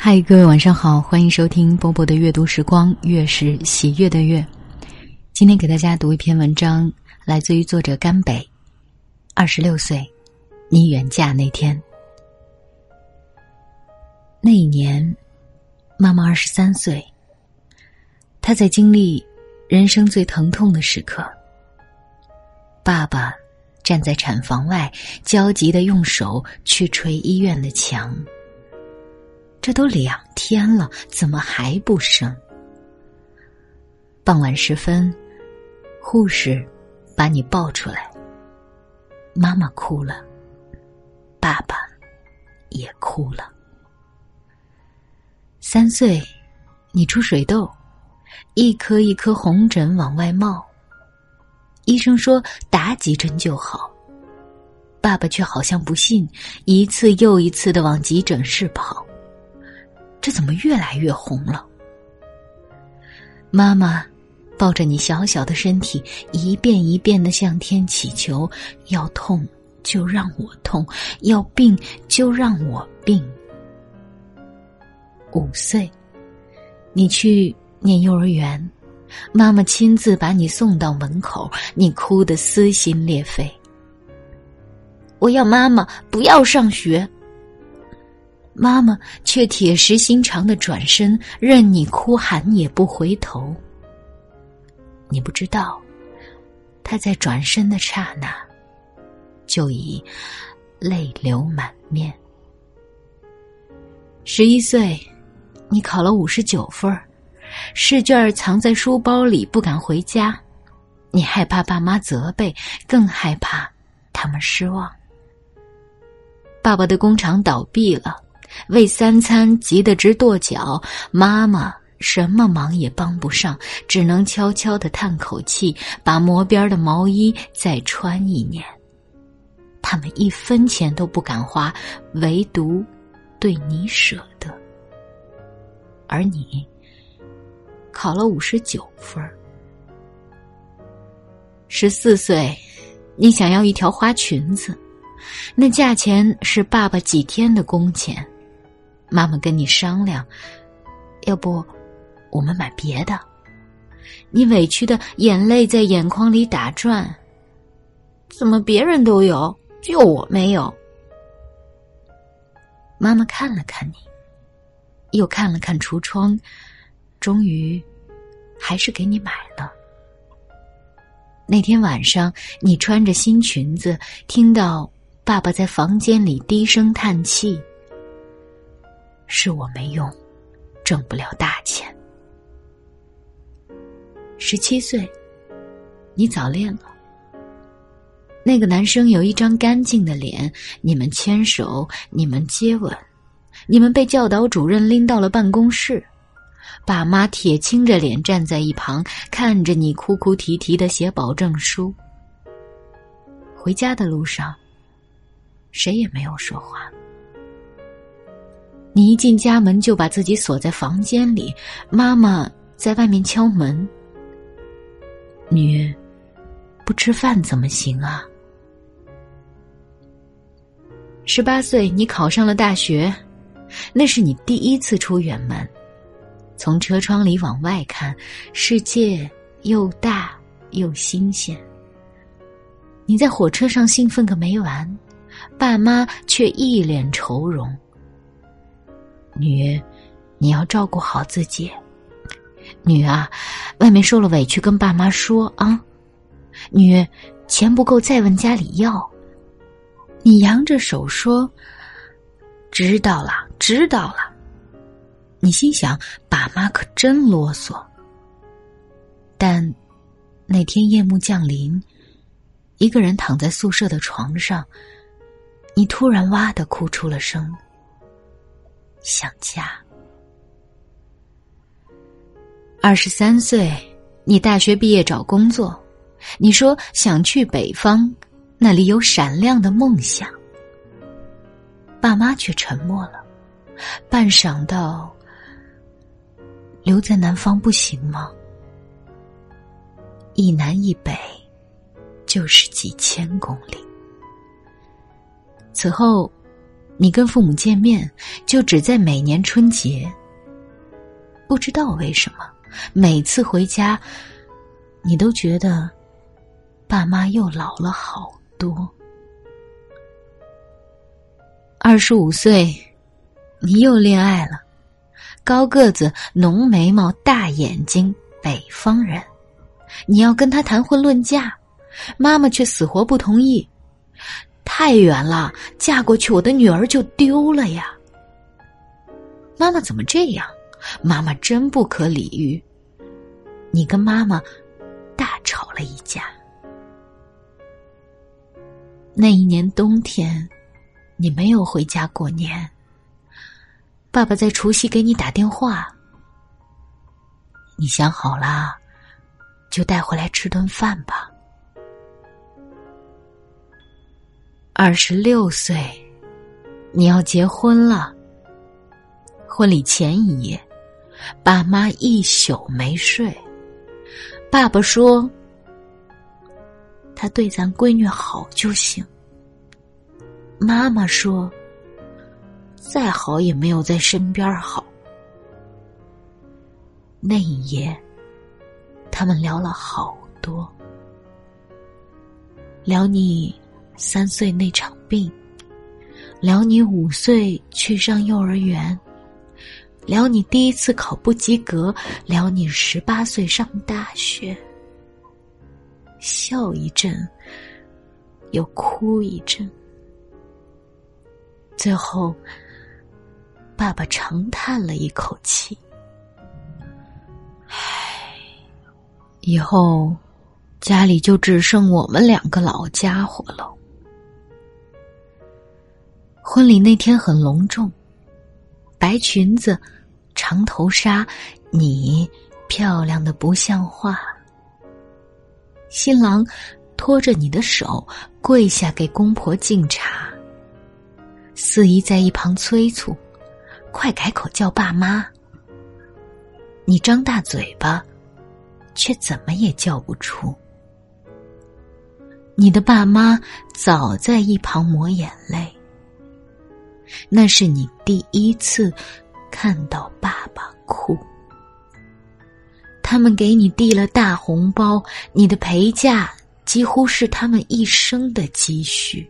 嗨，各位晚上好，欢迎收听波波的阅读时光，月是喜悦的月。今天给大家读一篇文章，来自于作者甘北。二十六岁，你远嫁那天，那一年，妈妈二十三岁。她在经历人生最疼痛的时刻。爸爸站在产房外，焦急的用手去捶医院的墙。这都两天了，怎么还不生？傍晚时分，护士把你抱出来。妈妈哭了，爸爸也哭了。三岁，你出水痘，一颗一颗红疹往外冒。医生说打几针就好，爸爸却好像不信，一次又一次的往急诊室跑。这怎么越来越红了？妈妈。抱着你小小的身体，一遍一遍的向天祈求：要痛就让我痛，要病就让我病。五岁，你去念幼儿园，妈妈亲自把你送到门口，你哭得撕心裂肺。我要妈妈，不要上学。妈妈却铁石心肠的转身，任你哭喊也不回头。你不知道，他在转身的刹那，就已泪流满面。十一岁，你考了五十九分试卷藏在书包里，不敢回家。你害怕爸妈责备，更害怕他们失望。爸爸的工厂倒闭了，为三餐急得直跺脚。妈妈。什么忙也帮不上，只能悄悄的叹口气，把磨边的毛衣再穿一年。他们一分钱都不敢花，唯独对你舍得。而你考了五十九分十四岁，你想要一条花裙子，那价钱是爸爸几天的工钱。妈妈跟你商量，要不？我们买别的，你委屈的眼泪在眼眶里打转。怎么别人都有，就我没有？妈妈看了看你，又看了看橱窗，终于还是给你买了。那天晚上，你穿着新裙子，听到爸爸在房间里低声叹气：“是我没用，挣不了大钱。”十七岁，你早恋了。那个男生有一张干净的脸，你们牵手，你们接吻，你们被教导主任拎到了办公室，爸妈铁青着脸站在一旁，看着你哭哭啼啼的写保证书。回家的路上，谁也没有说话。你一进家门就把自己锁在房间里，妈妈在外面敲门。女，不吃饭怎么行啊？十八岁，你考上了大学，那是你第一次出远门。从车窗里往外看，世界又大又新鲜。你在火车上兴奋个没完，爸妈却一脸愁容。女，你要照顾好自己。女啊，外面受了委屈跟爸妈说啊。女，钱不够再问家里要。你扬着手说：“知道了，知道了。”你心想，爸妈可真啰嗦。但那天夜幕降临，一个人躺在宿舍的床上，你突然哇的哭出了声，想家。二十三岁，你大学毕业找工作，你说想去北方，那里有闪亮的梦想。爸妈却沉默了，半晌道：“留在南方不行吗？一南一北，就是几千公里。”此后，你跟父母见面就只在每年春节。不知道为什么，每次回家，你都觉得爸妈又老了好多。二十五岁，你又恋爱了，高个子、浓眉毛、大眼睛，北方人，你要跟他谈婚论嫁，妈妈却死活不同意，太远了，嫁过去我的女儿就丢了呀。妈妈怎么这样？妈妈真不可理喻。你跟妈妈大吵了一架。那一年冬天，你没有回家过年。爸爸在除夕给你打电话，你想好了，就带回来吃顿饭吧。二十六岁，你要结婚了。婚礼前一夜。爸妈一宿没睡。爸爸说：“他对咱闺女好就行。”妈妈说：“再好也没有在身边好。”那一夜，他们聊了好多，聊你三岁那场病，聊你五岁去上幼儿园。聊你第一次考不及格，聊你十八岁上大学，笑一阵，又哭一阵，最后，爸爸长叹了一口气：“唉，以后家里就只剩我们两个老家伙了。”婚礼那天很隆重，白裙子。长头纱，你漂亮的不像话。新郎拖着你的手跪下给公婆敬茶。四姨在一旁催促：“快改口叫爸妈。”你张大嘴巴，却怎么也叫不出。你的爸妈早在一旁抹眼泪。那是你第一次。看到爸爸哭，他们给你递了大红包，你的陪嫁几乎是他们一生的积蓄。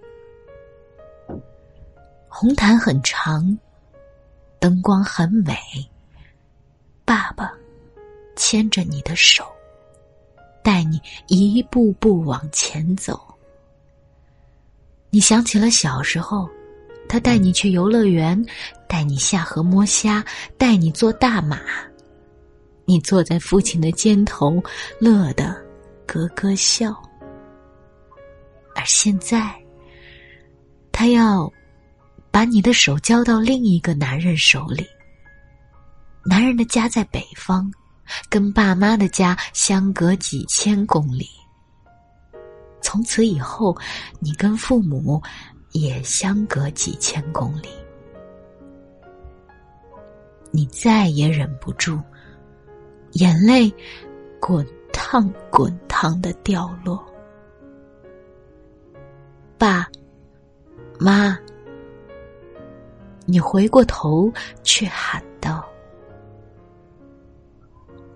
红毯很长，灯光很美，爸爸牵着你的手，带你一步步往前走。你想起了小时候。他带你去游乐园，带你下河摸虾，带你坐大马。你坐在父亲的肩头，乐得咯咯笑。而现在，他要把你的手交到另一个男人手里。男人的家在北方，跟爸妈的家相隔几千公里。从此以后，你跟父母。也相隔几千公里，你再也忍不住，眼泪滚烫滚烫的掉落。爸妈，你回过头却喊道：“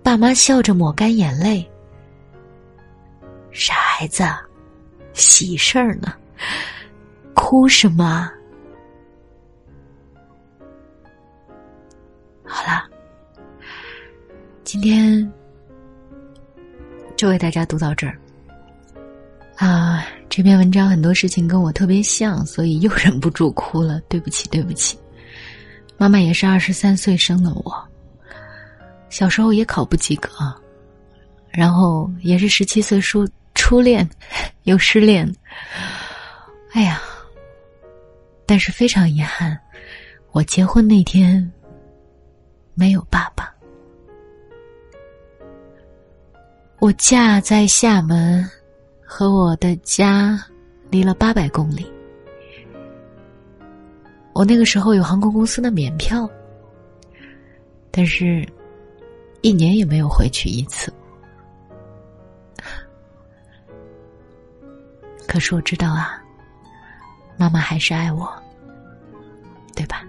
爸妈笑着抹干眼泪，傻孩子，喜事儿呢。”哭什么？好啦，今天就为大家读到这儿。啊，这篇文章很多事情跟我特别像，所以又忍不住哭了。对不起，对不起。妈妈也是二十三岁生的我，小时候也考不及格，然后也是十七岁初初恋，又失恋。哎呀。但是非常遗憾，我结婚那天没有爸爸。我嫁在厦门，和我的家离了八百公里。我那个时候有航空公司的免票，但是，一年也没有回去一次。可是我知道啊，妈妈还是爱我。对吧？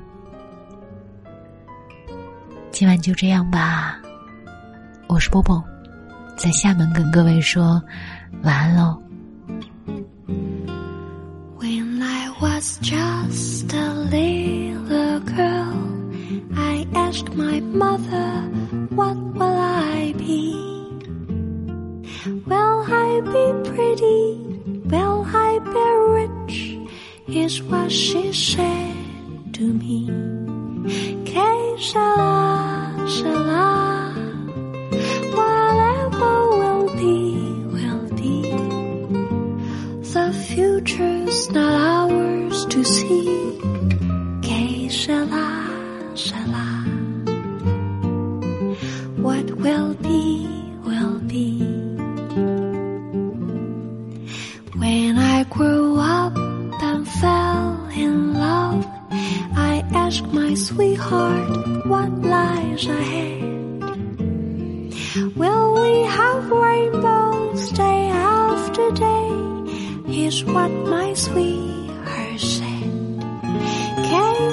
今晚就这样吧，我是波波，在厦门跟各位说晚安喽。When I was just a little girl, I asked my mother, What will I be? Will I be pretty? Will I be..." Is what she said to me. Que sera. Whatever will be, will be. The future's not ours to see. Que sera. What will be, after day? Is what my sweetheart said.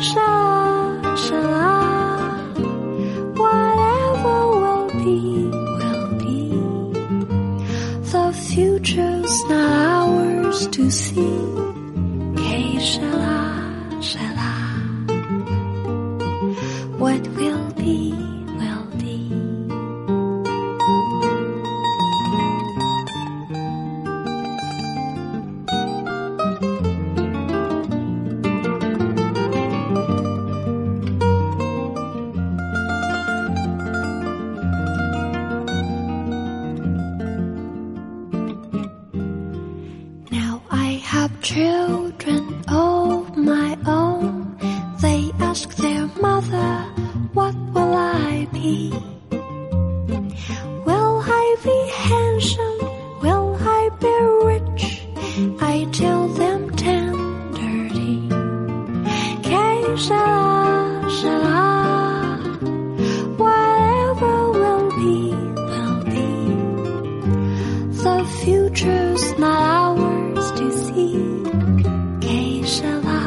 Sera, sera. Whatever will be, will be. The future's not ours to see. The future's not ours to see. Que sera,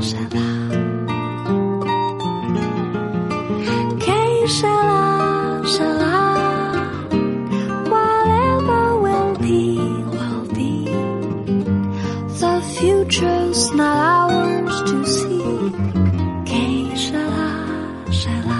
sera. Que sera, sera. Whatever will be, will be. The future's not ours to see. Que sera, sera.